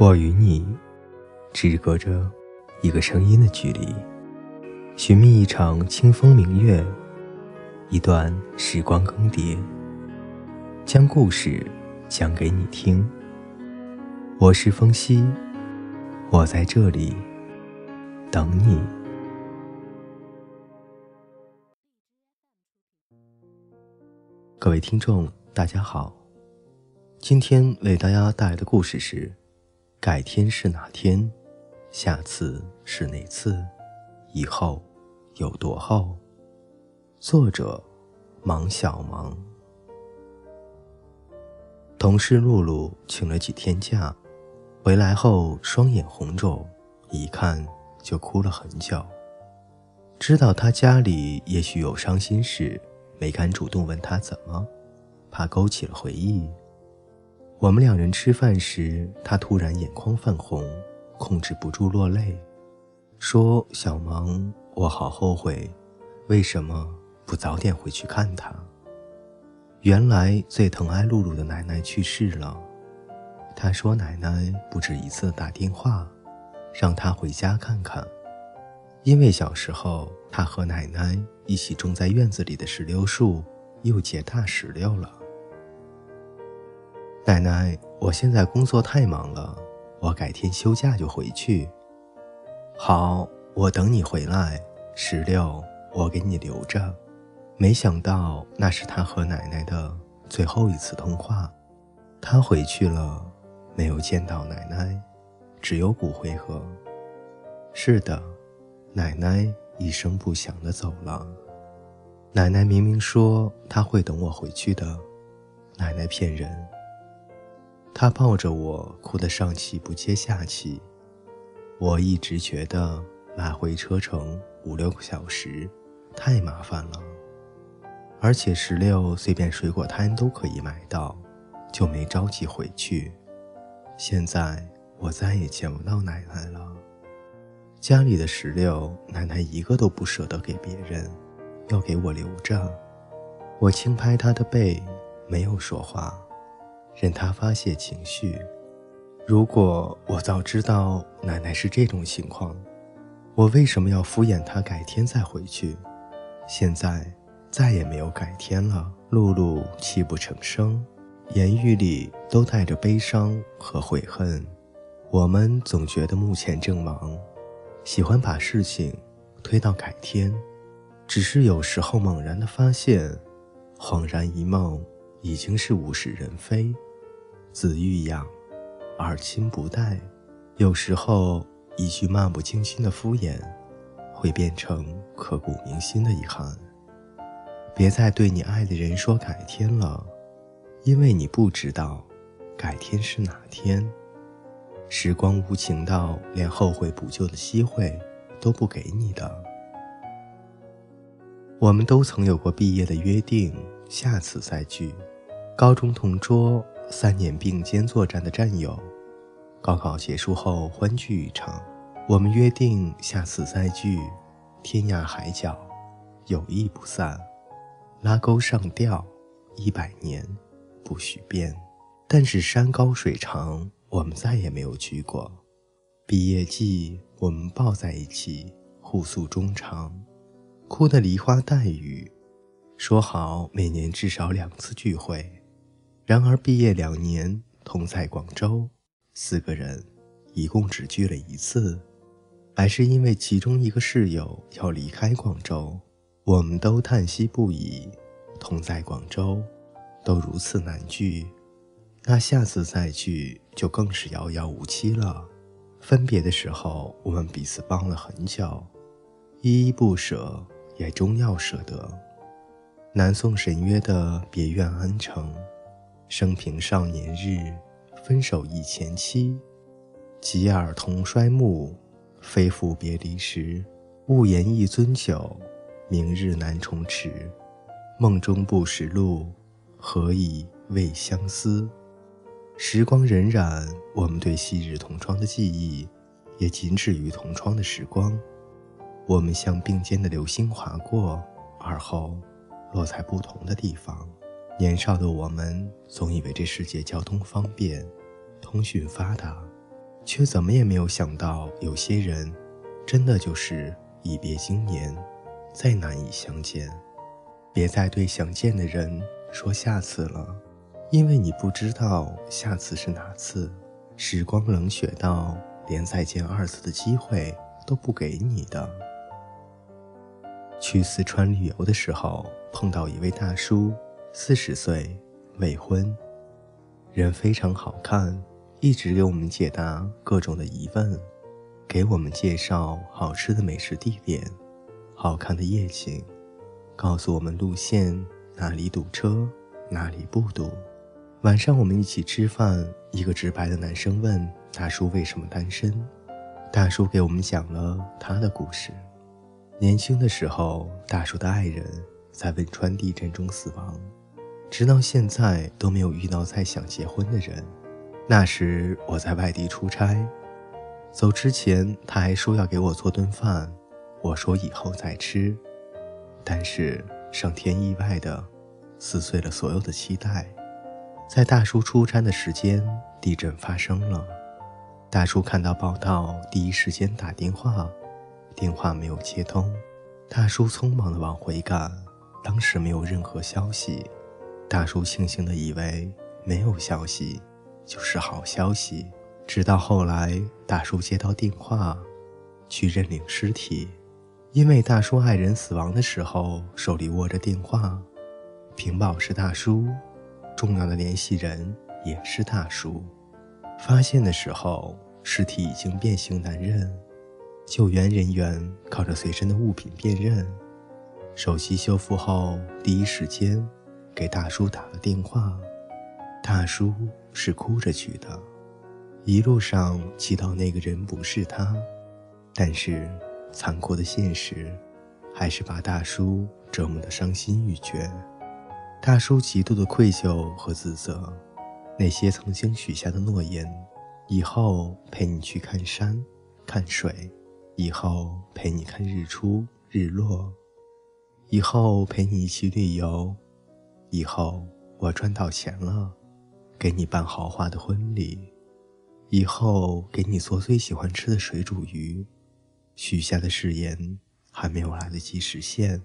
我与你，只隔着一个声音的距离，寻觅一场清风明月，一段时光更迭，将故事讲给你听。我是风夕，我在这里等你。各位听众，大家好，今天为大家带来的故事是。改天是哪天？下次是哪次？以后有多后？作者：芒小芒。同事露露请了几天假，回来后双眼红肿，一看就哭了很久。知道他家里也许有伤心事，没敢主动问他怎么，怕勾起了回忆。我们两人吃饭时，他突然眼眶泛红，控制不住落泪，说：“小芒，我好后悔，为什么不早点回去看他？”原来最疼爱露露的奶奶去世了。他说：“奶奶不止一次打电话，让他回家看看，因为小时候他和奶奶一起种在院子里的石榴树又结大石榴了。”奶奶，我现在工作太忙了，我改天休假就回去。好，我等你回来。石榴，我给你留着。没想到那是他和奶奶的最后一次通话。他回去了，没有见到奶奶，只有骨灰盒。是的，奶奶一声不响的走了。奶奶明明说她会等我回去的，奶奶骗人。他抱着我，哭得上气不接下气。我一直觉得来回车程五六个小时太麻烦了，而且石榴随便水果摊都可以买到，就没着急回去。现在我再也见不到奶奶了，家里的石榴奶奶一个都不舍得给别人，要给我留着。我轻拍她的背，没有说话。任他发泄情绪。如果我早知道奶奶是这种情况，我为什么要敷衍她改天再回去？现在再也没有改天了。露露泣不成声，言语里都带着悲伤和悔恨。我们总觉得目前正忙，喜欢把事情推到改天。只是有时候猛然的发现，恍然一梦，已经是物是人非。子欲养，而亲不待。有时候，一句漫不经心的敷衍，会变成刻骨铭心的遗憾。别再对你爱的人说改天了，因为你不知道，改天是哪天。时光无情到连后悔补救的机会都不给你的。我们都曾有过毕业的约定，下次再聚。高中同桌。三年并肩作战的战友，高考结束后欢聚一场。我们约定下次再聚，天涯海角，友谊不散。拉钩上吊，一百年不许变。但是山高水长，我们再也没有聚过。毕业季，我们抱在一起，互诉衷肠，哭得梨花带雨，说好每年至少两次聚会。然而，毕业两年同在广州，四个人一共只聚了一次，还是因为其中一个室友要离开广州，我们都叹息不已。同在广州，都如此难聚，那下次再聚就更是遥遥无期了。分别的时候，我们彼此帮了很久，依依不舍，也终要舍得。南宋沈约的别院安城。生平少年日，分手忆前妻。及尔同衰暮，非复别离时。勿言一樽酒，明日难重迟。梦中不识路，何以慰相思？时光荏苒，我们对昔日同窗的记忆，也仅止于同窗的时光。我们像并肩的流星划过，而后落在不同的地方。年少的我们总以为这世界交通方便，通讯发达，却怎么也没有想到，有些人真的就是一别经年，再难以相见。别再对想见的人说下次了，因为你不知道下次是哪次。时光冷血到连再见二次的机会都不给你的。去四川旅游的时候，碰到一位大叔，四十岁，未婚，人非常好看，一直给我们解答各种的疑问，给我们介绍好吃的美食地点，好看的夜景，告诉我们路线，哪里堵车，哪里不堵。晚上我们一起吃饭，一个直白的男生问大叔为什么单身，大叔给我们讲了他的故事。年轻的时候，大叔的爱人在汶川地震中死亡，直到现在都没有遇到再想结婚的人。那时我在外地出差，走之前他还说要给我做顿饭，我说以后再吃，但是上天意外的撕碎了所有的期待。在大叔出差的时间，地震发生了。大叔看到报道，第一时间打电话，电话没有接通。大叔匆忙地往回赶，当时没有任何消息。大叔庆幸的以为没有消息就是好消息，直到后来大叔接到电话，去认领尸体，因为大叔爱人死亡的时候手里握着电话，屏保是大叔。重要的联系人也是大叔。发现的时候，尸体已经变形难认。救援人员靠着随身的物品辨认。手机修复后，第一时间给大叔打了电话。大叔是哭着去的，一路上祈祷那个人不是他。但是残酷的现实，还是把大叔折磨得伤心欲绝。大叔极度的愧疚和自责，那些曾经许下的诺言，以后陪你去看山、看水，以后陪你看日出日落，以后陪你一起旅游，以后我赚到钱了，给你办豪华的婚礼，以后给你做最喜欢吃的水煮鱼，许下的誓言还没有来得及实现，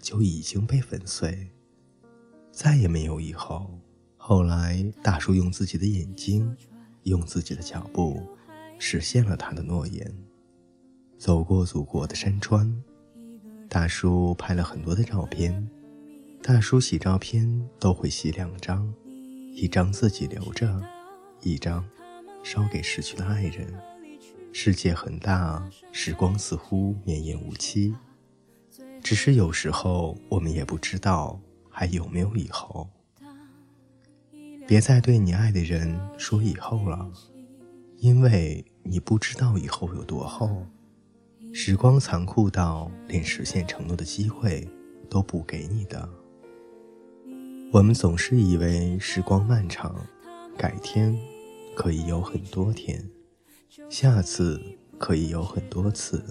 就已经被粉碎。再也没有以后。后来，大叔用自己的眼睛，用自己的脚步，实现了他的诺言。走过祖国的山川，大叔拍了很多的照片。大叔洗照片都会洗两张，一张自己留着，一张烧给逝去的爱人。世界很大，时光似乎绵延无期，只是有时候我们也不知道。还有没有以后？别再对你爱的人说以后了，因为你不知道以后有多厚。时光残酷到连实现承诺的机会都不给你的。我们总是以为时光漫长，改天可以有很多天，下次可以有很多次，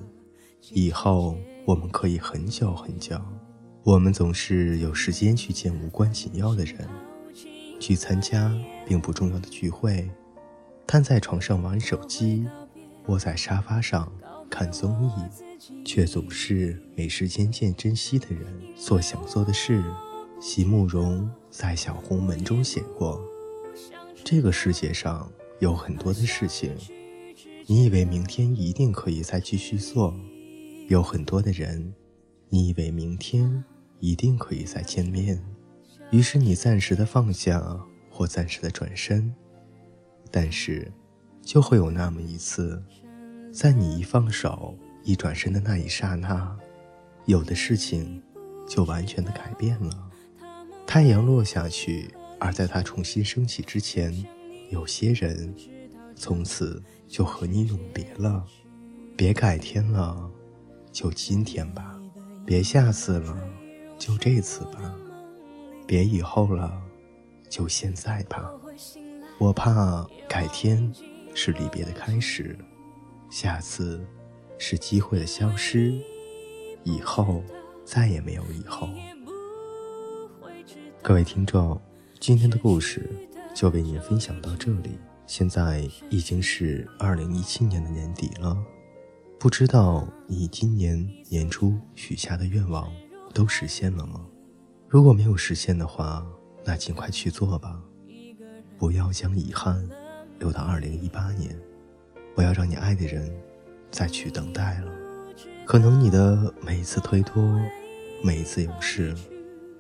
以后我们可以很久很久。我们总是有时间去见无关紧要的人，去参加并不重要的聚会，瘫在床上玩手机，窝在沙发上看综艺，却总是没时间见珍惜的人，做想做的事。席慕容在《小红门》中写过：“这个世界上有很多的事情，你以为明天一定可以再继续做；有很多的人。”你以为明天一定可以再见面，于是你暂时的放下或暂时的转身，但是就会有那么一次，在你一放手、一转身的那一刹那，有的事情就完全的改变了。太阳落下去，而在它重新升起之前，有些人从此就和你永别了。别改天了，就今天吧。别下次了，就这次吧；别以后了，就现在吧。我怕改天是离别的开始，下次是机会的消失，以后再也没有以后。各位听众，今天的故事就为您分享到这里，现在已经是二零一七年的年底了，不知道你今年年初许下的愿望都实现了吗？如果没有实现的话，那尽快去做吧，不要将遗憾留到二零一八年，不要让你爱的人再去等待了。可能你的每一次推脱，每一次有事，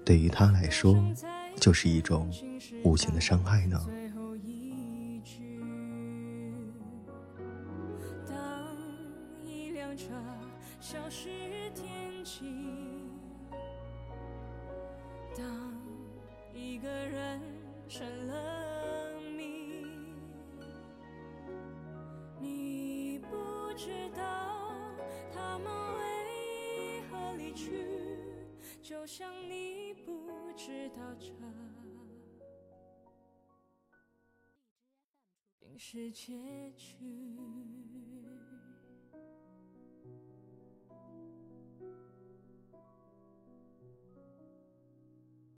对于他来说，就是一种无形的伤害呢。就像你知道这竟是结局。